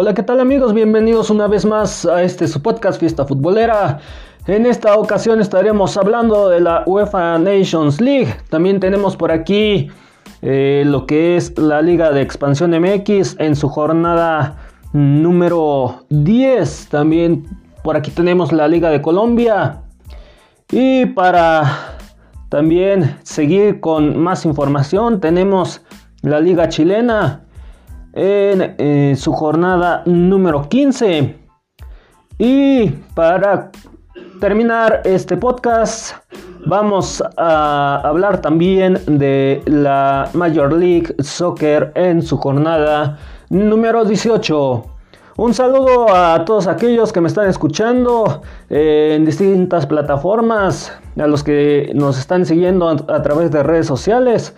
Hola, ¿qué tal amigos? Bienvenidos una vez más a este su podcast Fiesta Futbolera. En esta ocasión estaremos hablando de la UEFA Nations League. También tenemos por aquí eh, lo que es la Liga de Expansión MX en su jornada número 10. También por aquí tenemos la Liga de Colombia. Y para también seguir con más información tenemos la Liga Chilena en eh, su jornada número 15. Y para terminar este podcast, vamos a hablar también de la Major League Soccer en su jornada número 18. Un saludo a todos aquellos que me están escuchando eh, en distintas plataformas, a los que nos están siguiendo a través de redes sociales.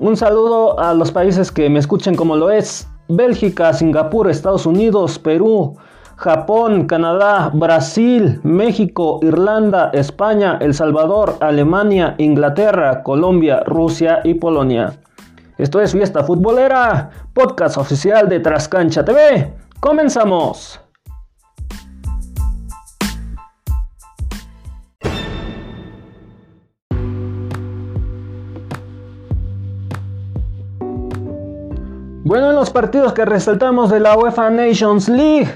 Un saludo a los países que me escuchen como lo es Bélgica, Singapur, Estados Unidos, Perú, Japón, Canadá, Brasil, México, Irlanda, España, El Salvador, Alemania, Inglaterra, Colombia, Rusia y Polonia. Esto es Fiesta Futbolera, podcast oficial de Trascancha TV. ¡Comenzamos! Bueno, en los partidos que resaltamos de la UEFA Nations League,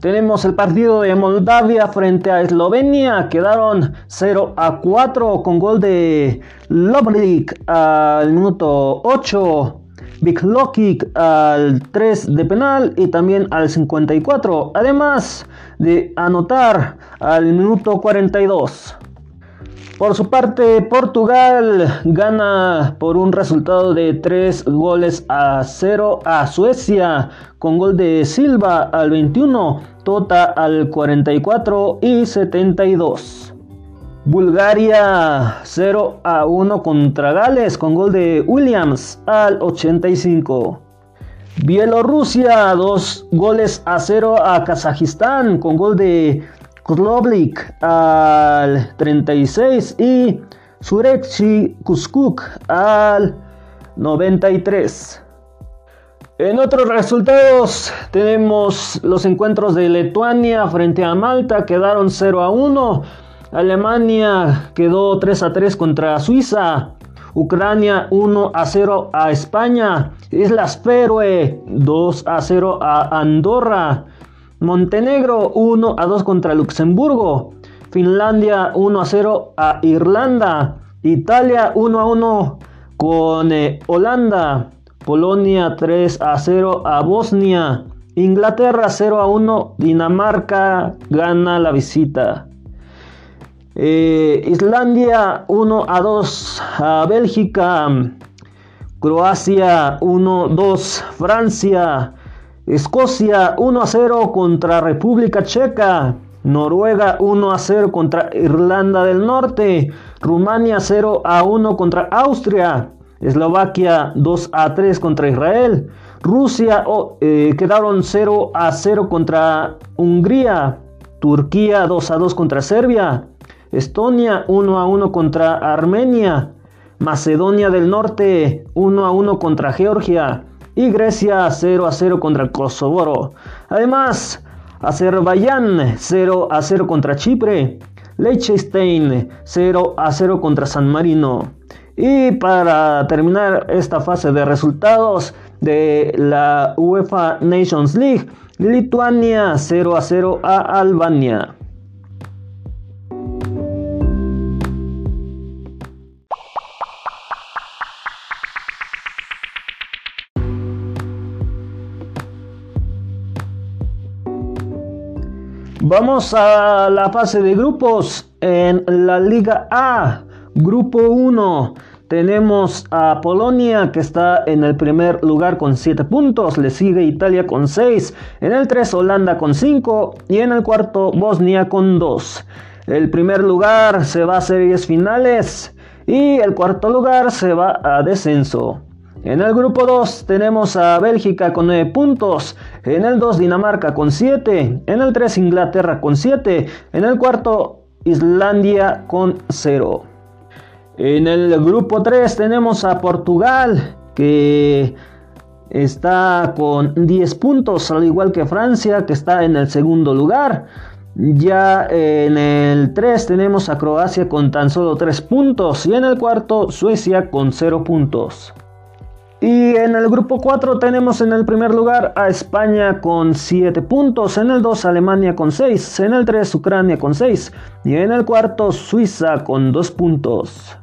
tenemos el partido de Moldavia frente a Eslovenia. Quedaron 0 a 4 con gol de Lovlik al minuto 8. Big Lokic al 3 de penal y también al 54. Además de anotar al minuto 42. Por su parte, Portugal gana por un resultado de 3 goles a 0 a Suecia, con gol de Silva al 21, Tota al 44 y 72. Bulgaria 0 a 1 contra Gales, con gol de Williams al 85. Bielorrusia 2 goles a 0 a Kazajistán, con gol de Kozlovlik al 36 y Surechi Kuskuk al 93. En otros resultados tenemos los encuentros de Lituania frente a Malta, quedaron 0 a 1. Alemania quedó 3 a 3 contra Suiza. Ucrania 1 a 0 a España. Islas Feroe 2 a 0 a Andorra. Montenegro 1 a 2 contra Luxemburgo. Finlandia 1 a 0 a Irlanda. Italia 1 a 1 con eh, Holanda. Polonia 3 a 0 a Bosnia. Inglaterra 0 a 1. Dinamarca gana la visita. Eh, Islandia 1 a 2 a Bélgica. Croacia 1 2 Francia. Escocia 1 a 0 contra República Checa. Noruega 1 a 0 contra Irlanda del Norte. Rumania 0 a 1 contra Austria. Eslovaquia 2 a 3 contra Israel. Rusia eh, quedaron 0 a 0 contra Hungría. Turquía 2 a 2 contra Serbia. Estonia 1 a 1 contra Armenia. Macedonia del Norte 1 a 1 contra Georgia y Grecia 0 a 0 contra Kosovo. Además, Azerbaiyán 0 a 0 contra Chipre, Liechtenstein 0 a 0 contra San Marino. Y para terminar esta fase de resultados de la UEFA Nations League, Lituania 0 a 0 a Albania. Vamos a la fase de grupos en la Liga A. Grupo 1. Tenemos a Polonia que está en el primer lugar con 7 puntos. Le sigue Italia con 6. En el 3 Holanda con 5. Y en el cuarto Bosnia con 2. El primer lugar se va a series finales. Y el cuarto lugar se va a descenso. En el grupo 2 tenemos a Bélgica con 9 puntos, en el 2 Dinamarca con 7, en el 3 Inglaterra con 7, en el cuarto Islandia con 0. En el grupo 3 tenemos a Portugal que está con 10 puntos, al igual que Francia, que está en el segundo lugar. Ya en el 3 tenemos a Croacia con tan solo 3 puntos y en el cuarto Suecia con 0 puntos. Y en el grupo 4 tenemos en el primer lugar a España con 7 puntos, en el 2 Alemania con 6, en el 3 Ucrania con 6 y en el cuarto Suiza con 2 puntos.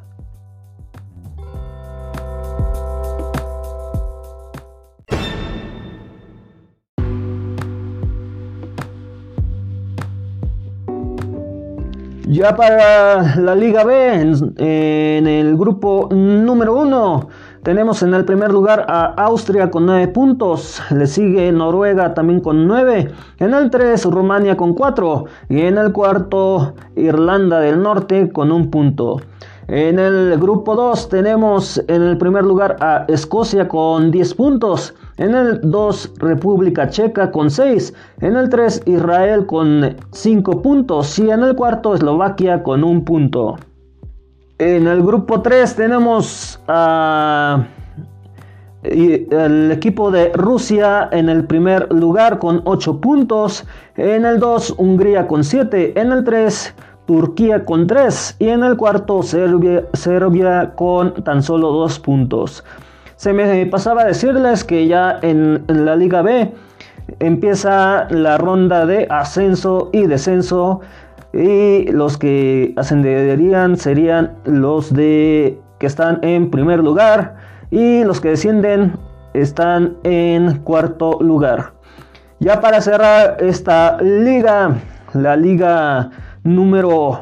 Ya para la Liga B, en, el grupo número 1, tenemos en el primer lugar a Austria con 9 puntos, le sigue Noruega también con 9, en el 3 Rumania con 4 y en el cuarto Irlanda del Norte con un punto. En el grupo 2 tenemos en el primer lugar a Escocia con 10 puntos. En el 2 República Checa con 6. En el 3 Israel con 5 puntos. Y en el cuarto Eslovaquia con 1 punto. En el grupo 3 tenemos a... el equipo de Rusia en el primer lugar con 8 puntos. En el 2 Hungría con 7. En el 3 Turquía con 3 y en el cuarto Serbia, Serbia con tan solo 2 puntos. Se me pasaba a decirles que ya en, la Liga B empieza la ronda de ascenso y descenso y los que ascenderían serían los de que están en primer lugar y los que descienden están en cuarto lugar. Ya para cerrar esta liga, la liga número,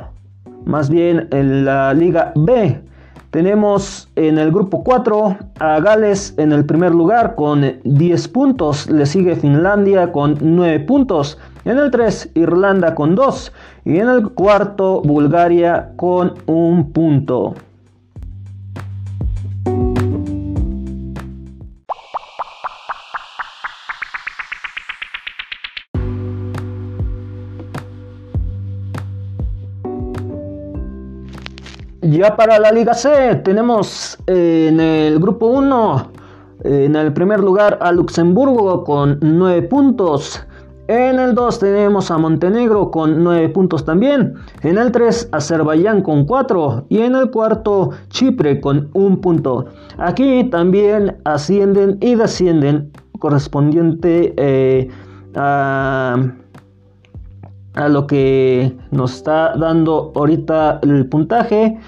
más bien en la Liga B. Tenemos en el grupo 4 a Gales en el primer lugar con 10 puntos. Le sigue Finlandia con 9 puntos. En el 3 Irlanda con 2. Y en el cuarto Bulgaria con 1 punto. Ya para la Liga C tenemos eh, en el grupo 1, en el primer lugar a Luxemburgo con 9 puntos. En el 2 tenemos a Montenegro con 9 puntos también. En el 3 Azerbaiyán con 4. Y en el cuarto Chipre con 1 punto. Aquí también ascienden y descienden correspondiente eh, a a lo que nos está dando ahorita el puntaje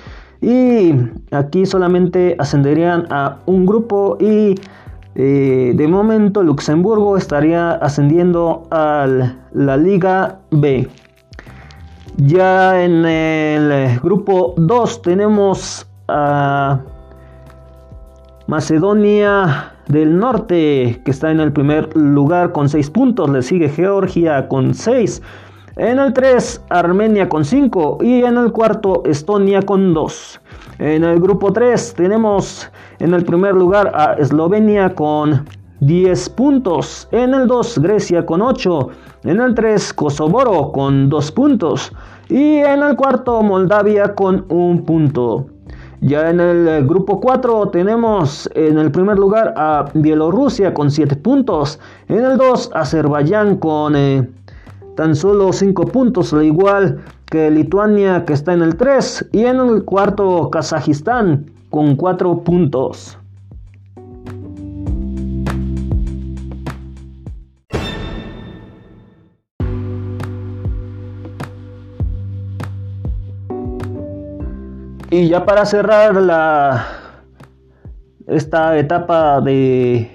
y aquí solamente ascenderían a un grupo y eh, de momento Luxemburgo estaría ascendiendo a la Liga B. Ya en el grupo 2 tenemos a Macedonia del Norte que está en el primer lugar con 6 puntos. Le sigue Georgia con 6. En el 3, Armenia con 5 y en el cuarto, Estonia con 2. En el grupo 3 tenemos en el primer lugar a Eslovenia con 10 puntos. En el 2, Grecia con 8. En el 3, Kosovo con 2 puntos. Y en el cuarto, Moldavia con 1 punto. Ya en el grupo 4 tenemos en el primer lugar a Bielorrusia con 7 puntos. En el 2, Azerbaiyán con eh, tan solo 5 puntos, al igual que Lituania que está en el 3 y en el cuarto Kazajistán con 4 puntos. Y ya para cerrar la esta etapa de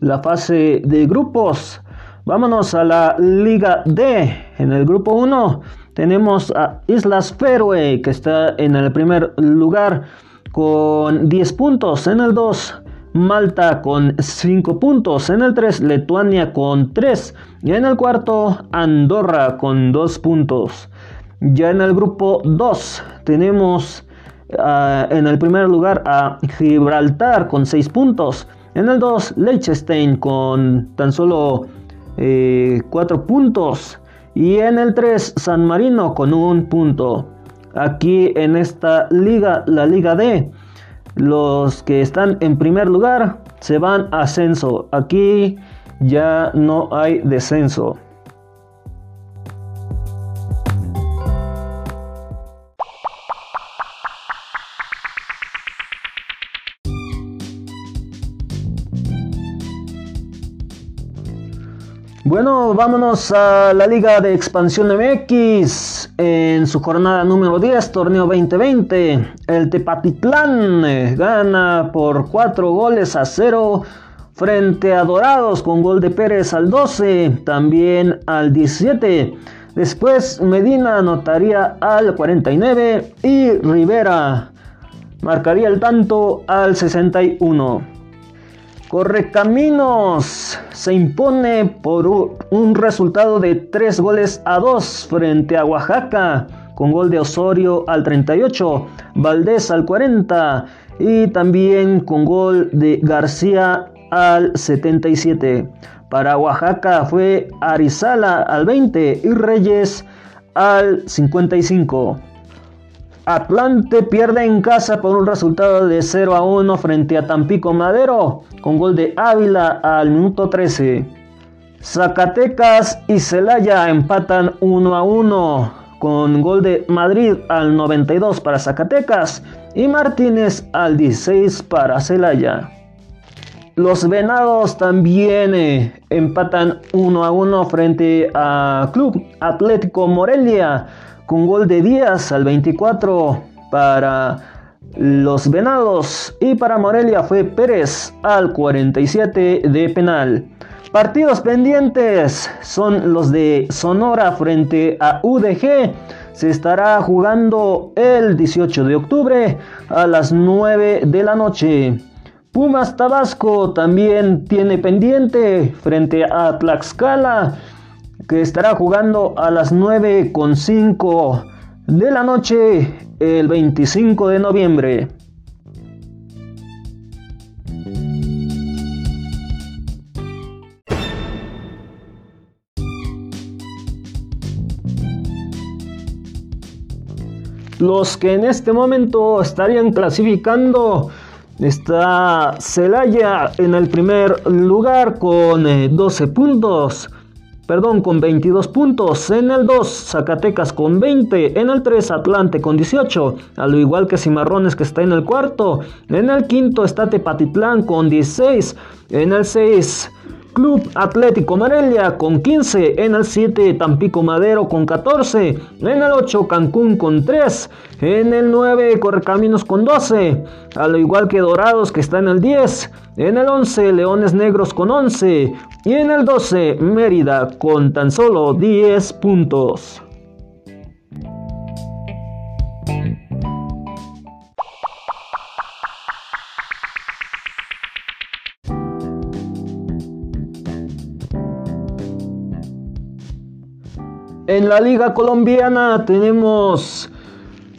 la fase de grupos, Vámonos a la Liga D. En el grupo 1 tenemos a Islas Faroe que está en el primer lugar con 10 puntos. En el 2 Malta con 5 puntos. En el 3 Lituania con 3. Y en el cuarto Andorra con 2 puntos. Ya en el grupo 2 tenemos uh, en el primer lugar a Gibraltar con 6 puntos. En el 2 Liechtenstein con tan solo 4 eh, puntos. Y en el 3, San Marino con un punto. Aquí en esta liga, la Liga D, los que están en primer lugar se van a ascenso. Aquí ya no hay descenso. Bueno, vámonos a la Liga de Expansión MX en su jornada número 10, torneo 2020. El Tepatitlán eh, gana por 4 goles a 0 frente a Dorados con gol de Pérez al 12, también al 17. Después Medina anotaría al 49 y Rivera marcaría el tanto al 61. Correcaminos se impone por un resultado de 3 goles a 2 frente a Oaxaca, con gol de Osorio al 38, Valdés al 40 y también con gol de García al 77. Para Oaxaca fue Arizala al 20 y Reyes al 55. Atlante pierde en casa por un resultado de 0 a 1 frente a Tampico Madero, con gol de Ávila al minuto 13. Zacatecas y Celaya empatan 1 a 1, con gol de Madrid al 92 para Zacatecas y Martínez al 16 para Celaya. Los Venados también eh, empatan 1 a 1 frente a Club Atlético Morelia con gol de Díaz al 24 para los Venados y para Morelia fue Pérez al 47 de penal. Partidos pendientes son los de Sonora frente a UDG. Se estará jugando el 18 de octubre a las 9 de la noche. Pumas Tabasco también tiene pendiente frente a Tlaxcala que estará jugando a las 9.5 de la noche el 25 de noviembre. Los que en este momento estarían clasificando está Celaya en el primer lugar con 12 eh, puntos perdón, con 22 puntos. En el 2, Zacatecas con 20. En el 3, Atlante con 18. Al igual que Cimarrones que está en el cuarto. En el quinto está Tepatitlán con 16. En el 6, Club Atlético Morelia con 15, en el 7 Tampico Madero con 14, en el 8 Cancún con 3, en el 9 Correcaminos con 12, al igual que Dorados que está en el 10, en el 11 Leones Negros con 11 y en el 12 Mérida con tan solo 10 puntos. En la Liga Colombiana tenemos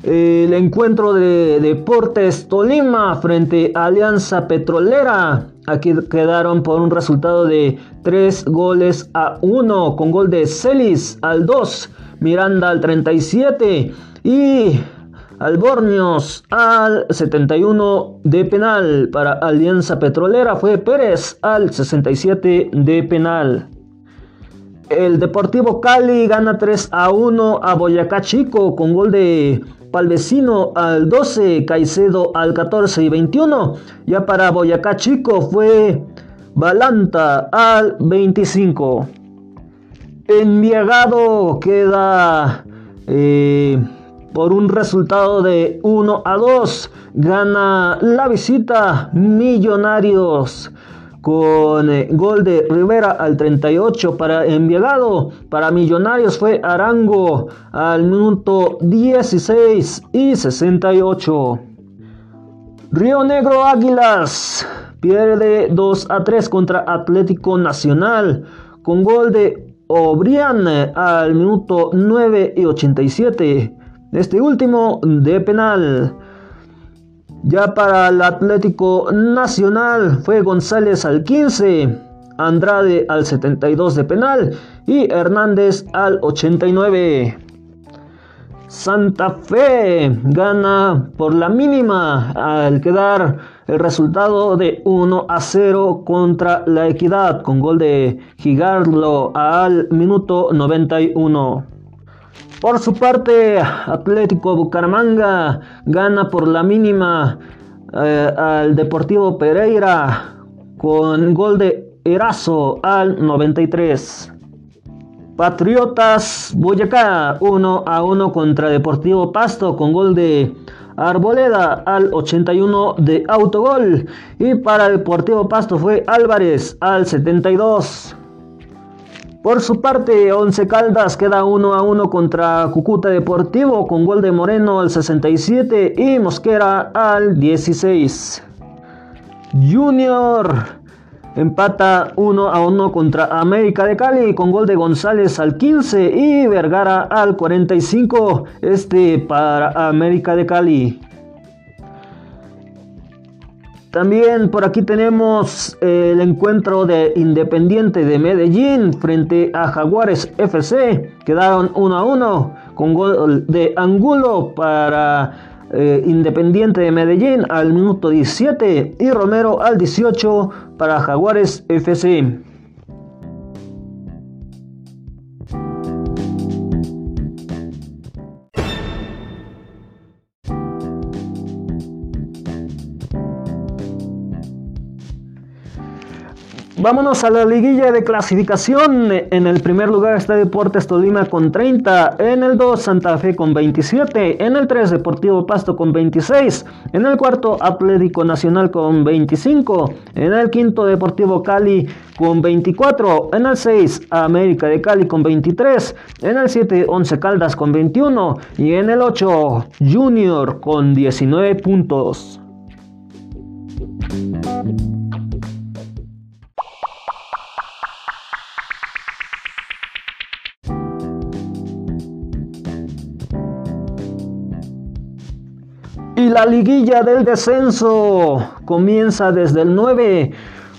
eh, el encuentro de Deportes Tolima frente a Alianza Petrolera. Aquí quedaron por un resultado de 3 goles a 1 con gol de Celis al 2, Miranda al 37 y Albornios al 71 de penal. Para Alianza Petrolera fue Pérez al 67 de penal. El Deportivo Cali gana 3 a 1 a Boyacá Chico con gol de Palvecino al 12, Caicedo al 14 y 21. Ya para Boyacá Chico fue Balanta al 25. Enviagado queda eh, por un resultado de 1 a 2. Gana la visita Millonarios con eh, gol de Rivera al 38 para Enviagado. Para Millonarios fue Arango al minuto 16 y 68. Río Negro Águilas pierde 2 a 3 contra Atlético Nacional con gol de Obrian al minuto 9 y 87. Este último de penal. Ya para el Atlético Nacional fue González al 15, Andrade al 72 de penal y Hernández al 89. Santa Fe gana por la mínima al quedar el resultado de 1 a 0 contra la Equidad con gol de Gigarlo al minuto 91. Por su parte, Atlético Bucaramanga gana por la mínima eh, al Deportivo Pereira con gol de Erazo al 93. Patriotas Boyacá 1 a 1 contra Deportivo Pasto con gol de Arboleda al 81 de autogol. Y para Deportivo Pasto fue Álvarez al 72. Por su parte, Once Caldas queda 1 a 1 contra Cucuta Deportivo con gol de Moreno al 67 y Mosquera al 16. Junior empata 1 a 1 contra América de Cali con gol de González al 15 y Vergara al 45. Este para América de Cali. También por aquí tenemos el encuentro de Independiente de Medellín frente a Jaguares FC. Quedaron 1 a 1 con gol de Angulo para eh, Independiente de Medellín al minuto 17 y Romero al 18 para Jaguares FC. Vámonos a la liguilla de clasificación. En el primer lugar está Deportes Tolima con 30. En el 2 Santa Fe con 27. En el 3 Deportivo Pasto con 26. En el cuarto Atlético Nacional con 25. En el quinto Deportivo Cali con 24. En el 6 América de Cali con 23. En el 7 Once Caldas con 21. Y en el 8 Junior con 19 puntos. La liguilla del descenso comienza desde el 9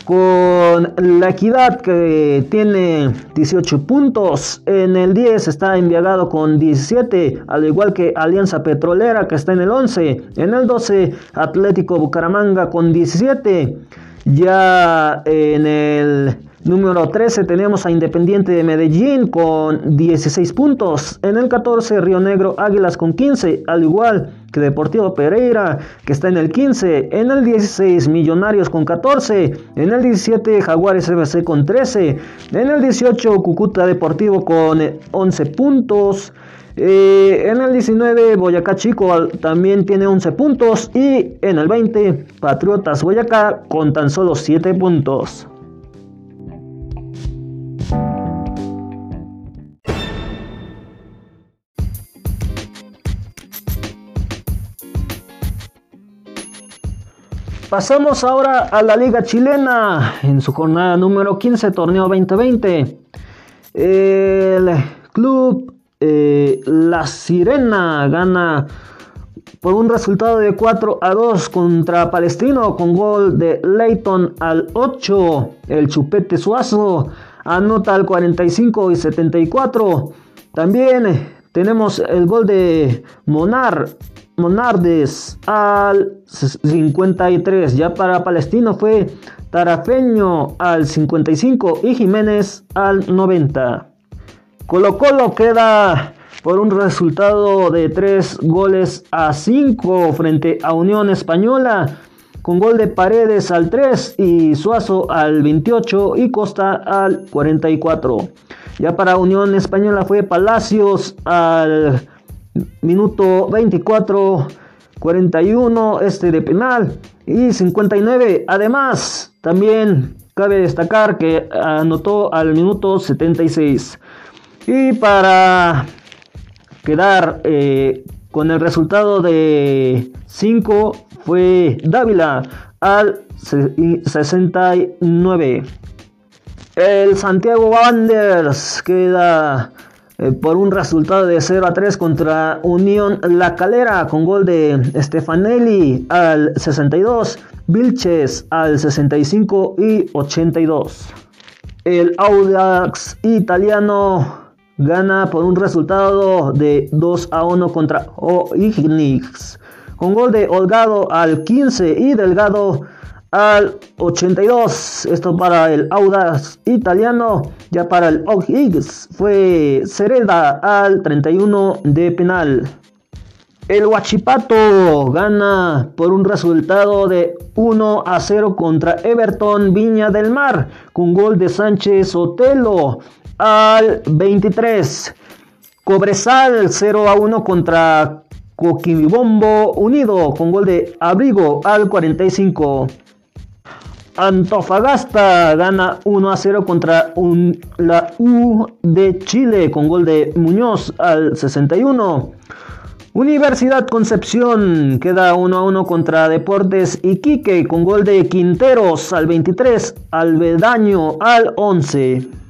con la equidad que tiene 18 puntos. En el 10 está enviagado con 17, al igual que Alianza Petrolera que está en el 11. En el 12 Atlético Bucaramanga con 17. Ya en el Número 13 tenemos a Independiente de Medellín con 16 puntos. En el 14 Río Negro Águilas con 15, al igual que Deportivo Pereira que está en el 15. En el 16 Millonarios con 14. En el 17 Jaguares FC con 13. En el 18 Cucuta Deportivo con 11 puntos. Eh, en el 19 Boyacá Chico también tiene 11 puntos y en el 20 Patriotas Boyacá con tan solo 7 puntos. Pasamos ahora a la Liga Chilena en su jornada número 15, torneo 2020. El club eh, La Sirena gana por un resultado de 4 a 2 contra Palestino con gol de Leighton al 8. El Chupete Suazo anota al 45 y 74. También tenemos el gol de Monar Monardes al 53. Ya para Palestino fue Tarafeño al 55 y Jiménez al 90. Colo Colo queda por un resultado de 3 goles a 5 frente a Unión Española. Con gol de Paredes al 3 y Suazo al 28 y Costa al 44. Ya para Unión Española fue Palacios al minuto 24, 41 este de penal y 59. Además, también cabe destacar que anotó al minuto 76. Y para quedar eh, con el resultado de 5 fue Dávila al 69. El Santiago Wanderers queda por un resultado de 0 a 3 contra Unión La Calera con gol de Stefanelli al 62, Vilches al 65 y 82. El Audax italiano gana por un resultado de 2 a 1 contra O'Higgins con gol de Holgado al 15 y Delgado al 82. Esto para el Audax italiano. Ya para el O'Higgins fue Cereda al 31 de penal. El Huachipato gana por un resultado de 1 a 0 contra Everton Viña del Mar con gol de Sánchez Otelo al 23. Cobresal 0 a 1 contra Coquimibombo Unido con gol de Abrigo al 45. Antofagasta gana 1 a 0 contra la U de Chile con gol de Muñoz al 61. Universidad Concepción queda 1 a 1 contra Deportes Iquique con gol de Quinteros al 23, Albedaño al 11.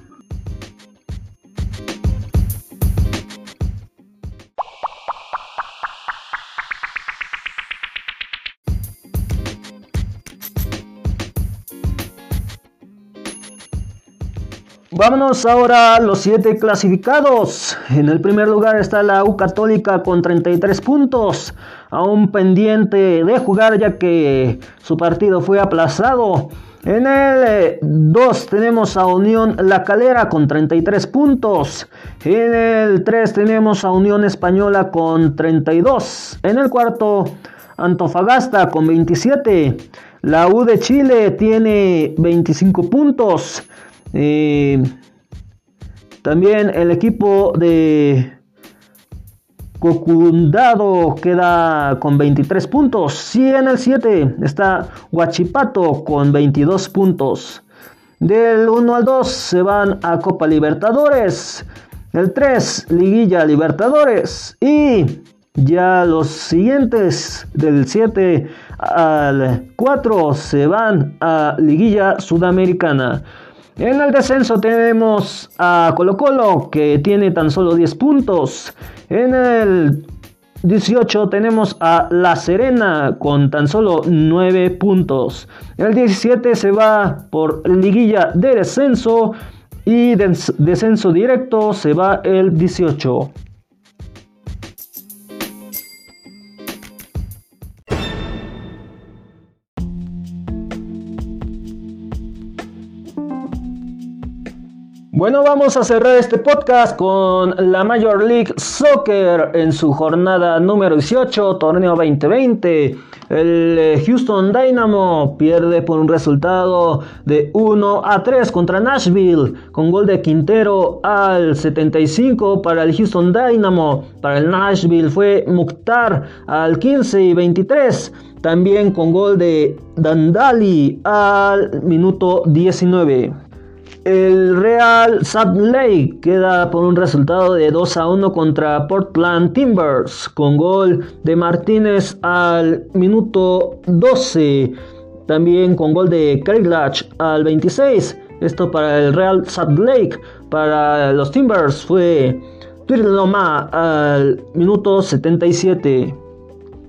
Vámonos ahora a los siete clasificados. En el primer lugar está la U Católica con 33 puntos, aún pendiente de jugar ya que su partido fue aplazado. En el 2 eh, tenemos a Unión La Calera con 33 puntos. En el 3 tenemos a Unión Española con 32. En el cuarto, Antofagasta con 27. La U de Chile tiene 25 puntos. Eh, también el equipo de Cocundado queda con 23 puntos. Sí, en el 7 está Huachipato con 22 puntos. Del 1 al 2 se van a Copa Libertadores. El 3, Liguilla Libertadores. Y ya los siguientes del 7 al 4 se van a Liguilla Sudamericana. En el descenso tenemos a Colo Colo que tiene tan solo 10 puntos. En el 18 tenemos a La Serena con tan solo 9 puntos. El 17 se va por liguilla de descenso y de descenso directo se va el 18. Bueno, vamos a cerrar este podcast con la Major League Soccer en su jornada número 18, torneo 2020. El eh, Houston Dynamo pierde por un resultado de 1 a 3 contra Nashville, con gol de Quintero al 75 para el Houston Dynamo. Para el Nashville fue Mukhtar al 15 y 23. También con gol de Dandali al minuto 19. El Real Salt Lake queda por un resultado de 2 a 1 contra Portland Timbers con gol de Martínez al minuto 12. También con gol de Latch al 26. Esto para el Real Salt Lake. Para los Timbers fue Loma al minuto 77.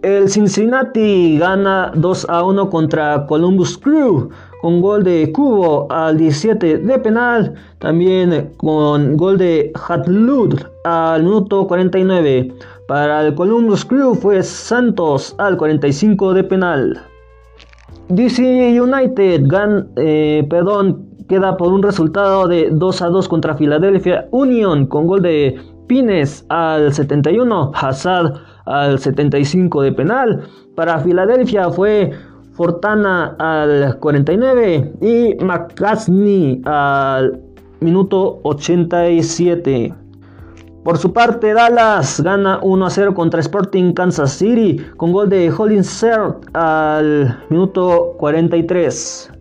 El Cincinnati gana 2 a 1 contra Columbus Crew con gol de Cubo al 17 de penal, también con gol de Hatlud al minuto 49. Para el Columbus Crew fue Santos al 45 de penal. DC United gan, eh, perdón, queda por un resultado de 2 a 2 contra Philadelphia Union con gol de Pines al 71, Hazard al 75 de penal. Para Filadelfia fue Fortana al 49 y McCasney al minuto 87. Por su parte, Dallas gana 1 a 0 contra Sporting Kansas City con gol de Hollinsert al minuto 43.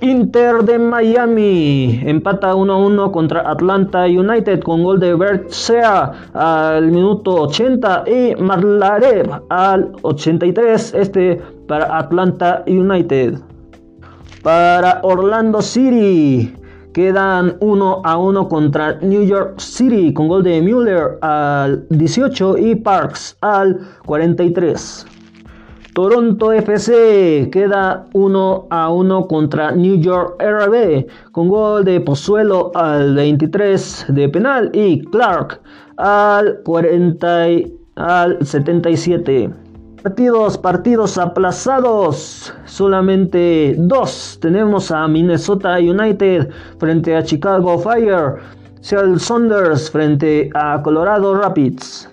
Inter de Miami empata 1-1 contra Atlanta United con gol de Bert Sea al minuto 80 y Marlarev al 83. Este para Atlanta United. Para Orlando City quedan 1 a 1 contra New York City con gol de Mueller al 18 y Parks al 43. Toronto FC queda 1 a 1 contra New York RB con gol de Pozuelo al 23 de penal y Clark al 40 al 77. partidos, partidos aplazados. Solamente dos. Tenemos a Minnesota United frente a Chicago Fire. Seattle Saunders frente a Colorado Rapids.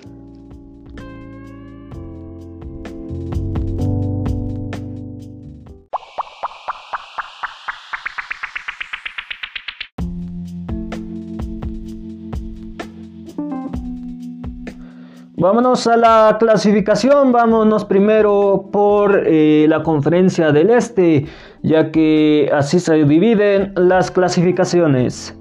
Vámonos a la clasificación, vámonos primero por eh, la conferencia del este, ya que así se dividen las clasificaciones.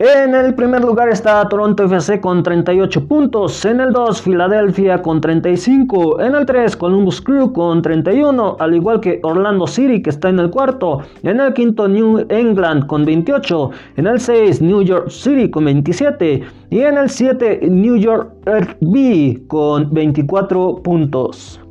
En el primer lugar está Toronto FC con 38 puntos, en el 2 Filadelfia con 35, en el 3 Columbus Crew con 31, al igual que Orlando City que está en el cuarto, en el quinto New England con 28, en el 6 New York City con 27 y en el 7 New York B con 24 puntos.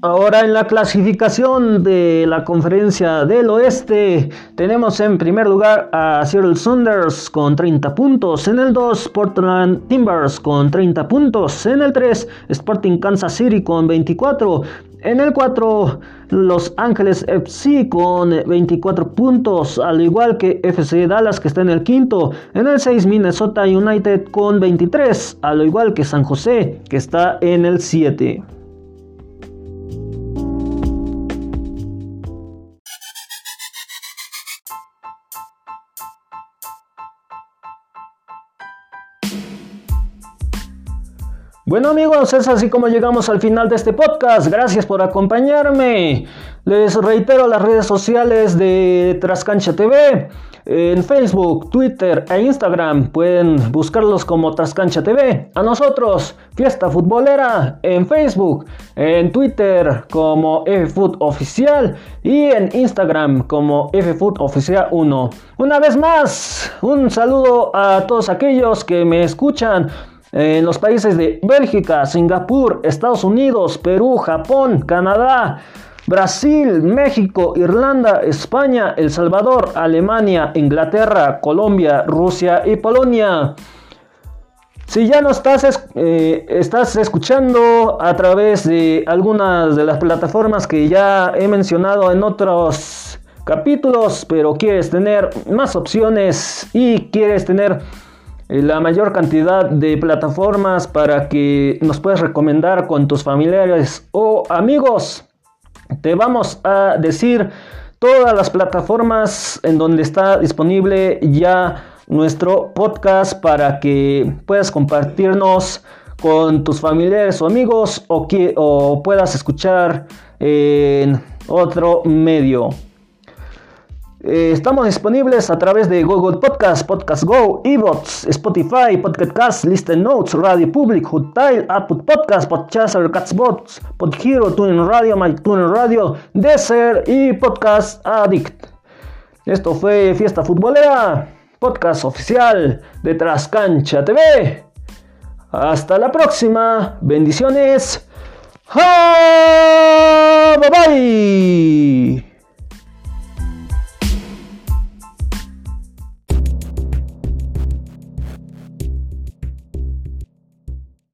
Ahora en la clasificación de la conferencia del oeste tenemos en primer lugar a Seattle Saunders con 30 puntos, en el 2 Portland Timbers con 30 puntos, en el 3 Sporting Kansas City con 24, en el 4 Los Ángeles FC con 24 puntos, al igual que FC Dallas que está en el quinto, en el 6 Minnesota United con 23, al igual que San José que está en el 7. Bueno amigos, es así como llegamos al final de este podcast. Gracias por acompañarme. Les reitero las redes sociales de Trascancha TV. En Facebook, Twitter e Instagram pueden buscarlos como Trascancha TV. A nosotros, Fiesta Futbolera en Facebook, en Twitter como FFoot Oficial y en Instagram como FFoot Oficial 1. Una vez más, un saludo a todos aquellos que me escuchan en los países de Bélgica, Singapur, Estados Unidos, Perú, Japón, Canadá, Brasil, México, Irlanda, España, El Salvador, Alemania, Inglaterra, Colombia, Rusia y Polonia. Si ya no estás, eh, estás escuchando a través de algunas de las plataformas que ya he mencionado en otros capítulos, pero quieres tener más opciones y quieres tener la mayor cantidad de plataformas para que nos puedas recomendar con tus familiares o amigos. Te vamos a decir todas las plataformas en donde está disponible ya nuestro podcast para que puedas compartirnos con tus familiares o amigos o, que, o puedas escuchar en otro medio. Eh, estamos disponibles a través de Google Podcast, Podcast Go, Evox, Spotify, Podcast Cast, Listen Notes, Radio Public, Hootile, Apple Podcast, Podchaser, Catsbots, Podhero, TuneIn Radio, MyTuner Radio, Desert y Podcast Addict. Esto fue Fiesta Futbolera, podcast oficial de Trascancha TV. Hasta la próxima. Bendiciones. Bye bye.